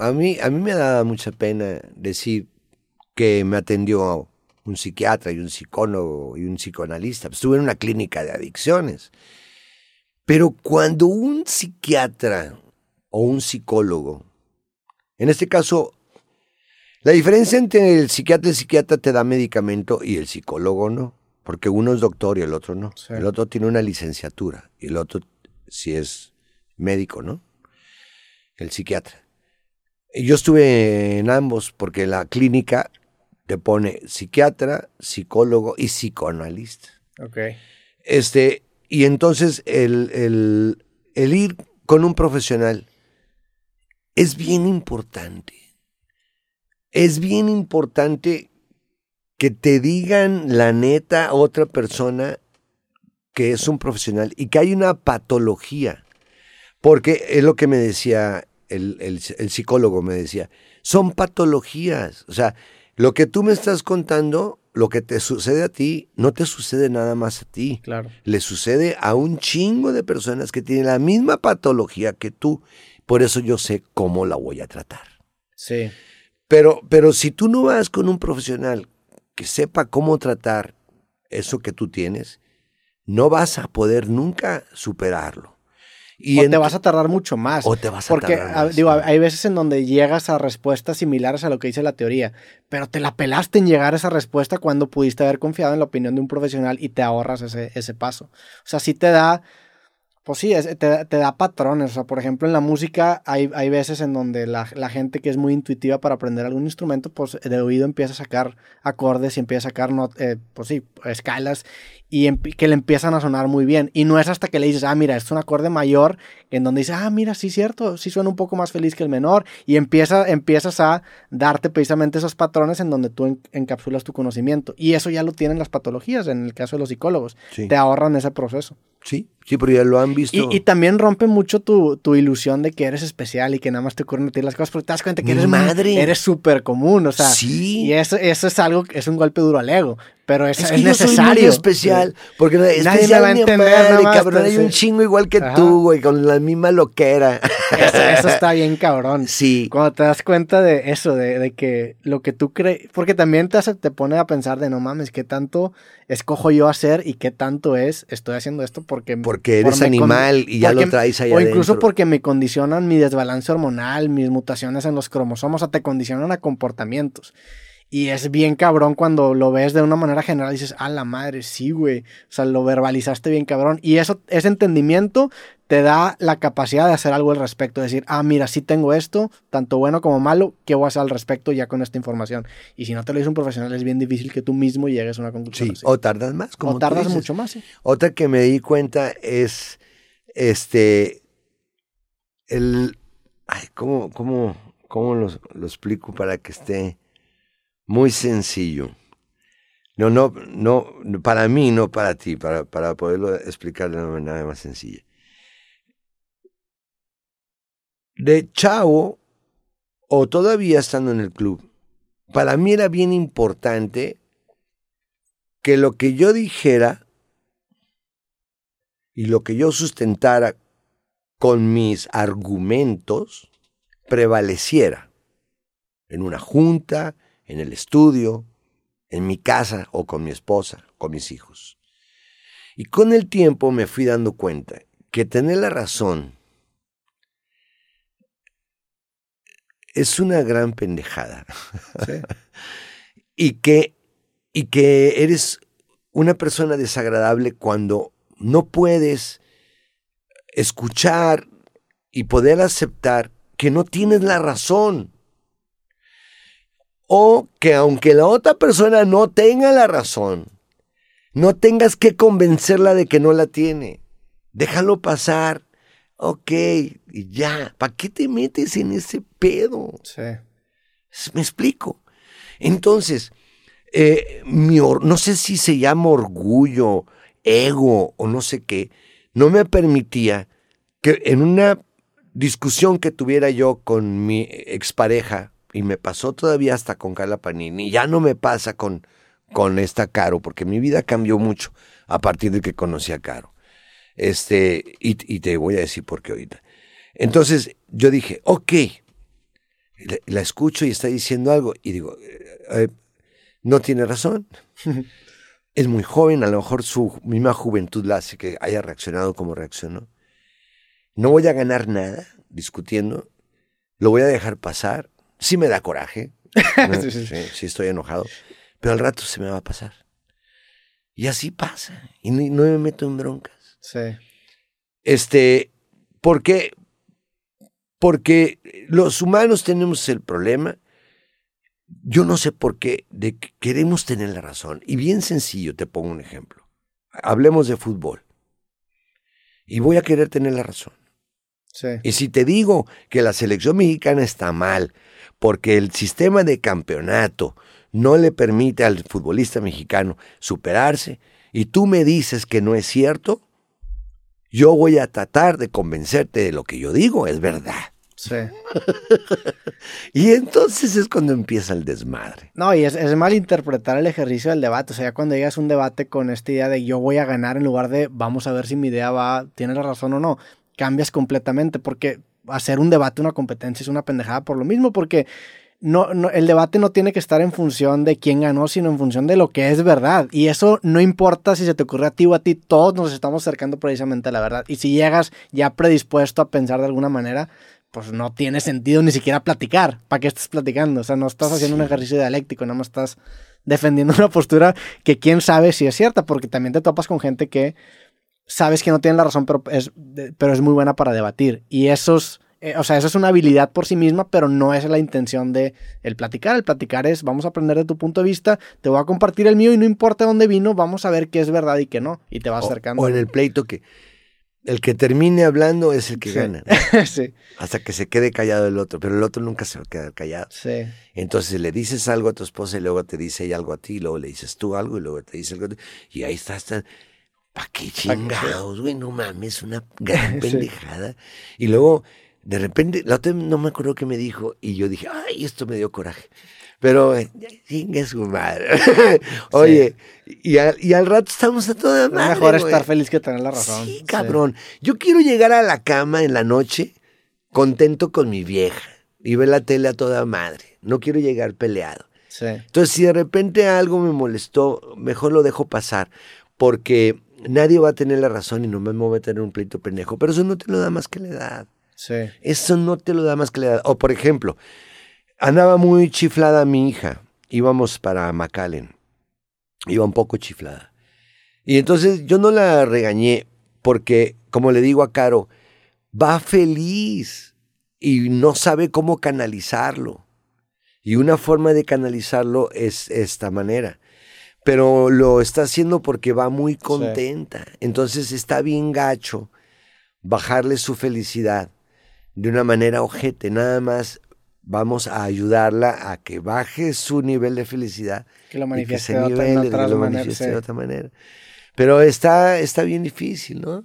a mí, a mí me da mucha pena decir que me atendió un psiquiatra y un psicólogo y un psicoanalista. Estuve en una clínica de adicciones. Pero cuando un psiquiatra o un psicólogo, en este caso, la diferencia entre el psiquiatra y el psiquiatra te da medicamento y el psicólogo no, porque uno es doctor y el otro no. El otro tiene una licenciatura y el otro si es médico, ¿no? El psiquiatra. Yo estuve en ambos porque la clínica te pone psiquiatra, psicólogo y psicoanalista. Ok. Este, y entonces el, el, el ir con un profesional es bien importante. Es bien importante que te digan la neta otra persona que es un profesional y que hay una patología. Porque es lo que me decía el, el, psicólogo, me decía, son patologías. O sea, lo que tú me estás contando, lo que te sucede a ti, no te sucede nada más a ti. Claro. Le sucede a un chingo de personas que tienen la misma patología que tú. Por eso yo sé cómo la voy a tratar. Sí. Pero, pero si tú no vas con un profesional que sepa cómo tratar eso que tú tienes, no vas a poder nunca superarlo. Y o te vas a tardar mucho más. O te vas a porque, tardar más. digo, hay veces en donde llegas a respuestas similares a lo que dice la teoría, pero te la pelaste en llegar a esa respuesta cuando pudiste haber confiado en la opinión de un profesional y te ahorras ese, ese paso. O sea, sí te da pues sí, te, da patrones. O sea, por ejemplo, en la música hay, hay veces en donde la, gente que es muy intuitiva para aprender algún instrumento, pues de oído empieza a sacar acordes y empieza a sacar, eh, pues sí, escalas y que le empiezan a sonar muy bien. Y no es hasta que le dices, ah, mira, es un acorde mayor, en donde dices, ah, mira, sí, cierto, sí suena un poco más feliz que el menor. Y empieza, empiezas a darte precisamente esos patrones en donde tú encapsulas tu conocimiento. Y eso ya lo tienen las patologías, en el caso de los psicólogos. Te ahorran ese proceso. Sí, sí, pero ya lo han visto. Y, también rompe mucho tu, tu, ilusión de que eres especial y que nada más te ocurren a ti las cosas, porque te das cuenta que eres madre. Eres súper común, o sea. Sí. Y eso, eso es algo, es un golpe duro al ego pero es, es, que yo Soy muy especial, porque nadie me va a entender, cabrón, hay un chingo igual que tú, güey, con la misma loquera. Eso, está bien cabrón. Sí. Cuando te das cuenta de eso, de, que lo que tú crees, porque también te, hace, te pone a pensar de no mames, qué tanto escojo yo hacer y qué tanto es, estoy haciendo esto porque... Porque eres animal y ya lo traes ahí O incluso porque me condicionan mi desbalance hormonal, mis mutaciones en los cromosomas, o te condicionan a comportamientos. Y es bien cabrón cuando lo ves de una manera general y dices, a la madre, sí, güey. O sea, lo verbalizaste bien cabrón. Y eso, ese entendimiento te da la capacidad de hacer algo al respecto. Decir, ah, mira, sí tengo esto, tanto bueno como malo, ¿qué voy a hacer al respecto ya con esta información? Y si no te lo dice un profesional, es bien difícil que tú mismo llegues a una conclusión. Sí, o tardas más. Como o tardas mucho más, sí. Otra que me di cuenta es, este, el, ay, ¿cómo, cómo, cómo lo, lo explico para que esté muy sencillo. No, no, no, para mí, no para ti, para, para poderlo explicar de una manera más sencilla. De chavo, o todavía estando en el club, para mí era bien importante que lo que yo dijera y lo que yo sustentara con mis argumentos prevaleciera en una junta, en el estudio, en mi casa o con mi esposa, con mis hijos. Y con el tiempo me fui dando cuenta que tener la razón es una gran pendejada. y, que, y que eres una persona desagradable cuando no puedes escuchar y poder aceptar que no tienes la razón o que aunque la otra persona no tenga la razón, no tengas que convencerla de que no la tiene. Déjalo pasar. Ok, y ya. ¿Para qué te metes en ese pedo? Sí. Me explico. Entonces, eh, mi no sé si se llama orgullo, ego o no sé qué, no me permitía que en una discusión que tuviera yo con mi expareja, y me pasó todavía hasta con Carla Panini, ya no me pasa con, con esta Caro, porque mi vida cambió mucho a partir de que conocí a Caro. Este, y, te voy a decir por qué ahorita. Entonces yo dije, ok, La, escucho y está diciendo algo y digo, eh, eh, no tiene razón. es muy joven, a lo mejor su misma juventud la hace que haya reaccionado como reaccionó. No voy a ganar nada discutiendo, lo voy a dejar pasar. Sí me da coraje, sí, estoy enojado, pero al rato se me va a pasar. Y así pasa, y no, me meto en broncas. Sí. Este, ¿por qué? Porque los humanos tenemos el problema yo no sé por qué, de que queremos tener la razón. Y bien sencillo, te pongo un ejemplo. Hablemos de fútbol. Y voy a querer tener la razón. Sí. Y si te digo que la selección mexicana está mal, porque el sistema de campeonato no le permite al futbolista mexicano superarse, y tú me dices que no es cierto, yo voy a tratar de convencerte de lo que yo digo, es verdad. Sí. y entonces es cuando empieza el desmadre. No, y es, es malinterpretar el ejercicio del debate. O sea, ya cuando llegas a un debate con esta idea de yo voy a ganar en lugar de vamos a ver si mi idea va, tiene la razón o no, cambias completamente porque hacer un debate, una competencia es una pendejada por lo mismo, porque no, no, el debate no tiene que estar en función de quién ganó, sino en función de lo que es verdad. Y eso no importa si se te ocurre a ti o a ti, todos nos estamos acercando precisamente a la verdad. Y si llegas ya predispuesto a pensar de alguna manera, pues no tiene sentido ni siquiera platicar. ¿Para qué estás platicando? O sea, no estás haciendo un ejercicio dialéctico, nada más estás defendiendo una postura que quién sabe si es cierta, porque también te topas con gente que sabes que no tiene la razón, pero es, pero es muy buena para debatir. Y esos, eh, o sea, eso es una habilidad por sí misma, pero no es la intención de el platicar. El platicar es, vamos a aprender de tu punto de vista, te voy a compartir el mío y no importa dónde vino, vamos a ver qué es verdad y qué no. Y te vas acercando. O en el pleito que el que termine hablando es el que gana. sí. Hasta que se quede callado el otro, pero el otro nunca se va a quedar callado. Sí. Entonces le dices algo a tu esposa y luego te dice ella algo a ti, y luego le dices tú algo y luego te dice algo a ti. Y ahí está, está ¿para qué chingados, güey? No mames, una gran pendejada. Y luego, de repente, la otra no me acuerdo qué me dijo y yo dije, ay, esto me dio coraje. Pero, chingue su madre. Oye, y, al rato estamos a toda madre. Mejor estar feliz que tener la razón. Sí, cabrón. Yo quiero llegar a la cama en la noche contento con mi vieja y ver la tele a toda madre. No quiero llegar peleado. Sí. Entonces, si de repente algo me molestó, mejor lo dejo pasar. Porque nadie va a tener la razón y no me voy a tener un pleito pendejo. Pero eso no te lo da más que la edad. Sí. Eso no te lo da más que la edad. O, por ejemplo, Andaba muy chiflada mi hija. Íbamos para McAllen. Iba un poco chiflada. Y entonces yo no la regañé porque, como le digo a Caro, va feliz y no sabe cómo canalizarlo. Y una forma de canalizarlo es esta manera. Pero lo está haciendo porque va muy contenta. Entonces está bien gacho bajarle su felicidad de una manera ojete, nada más vamos a ayudarla a que baje su nivel de felicidad. Que lo manifieste, de, otra, manera, de otra manera. Pero está, está bien difícil, ¿no?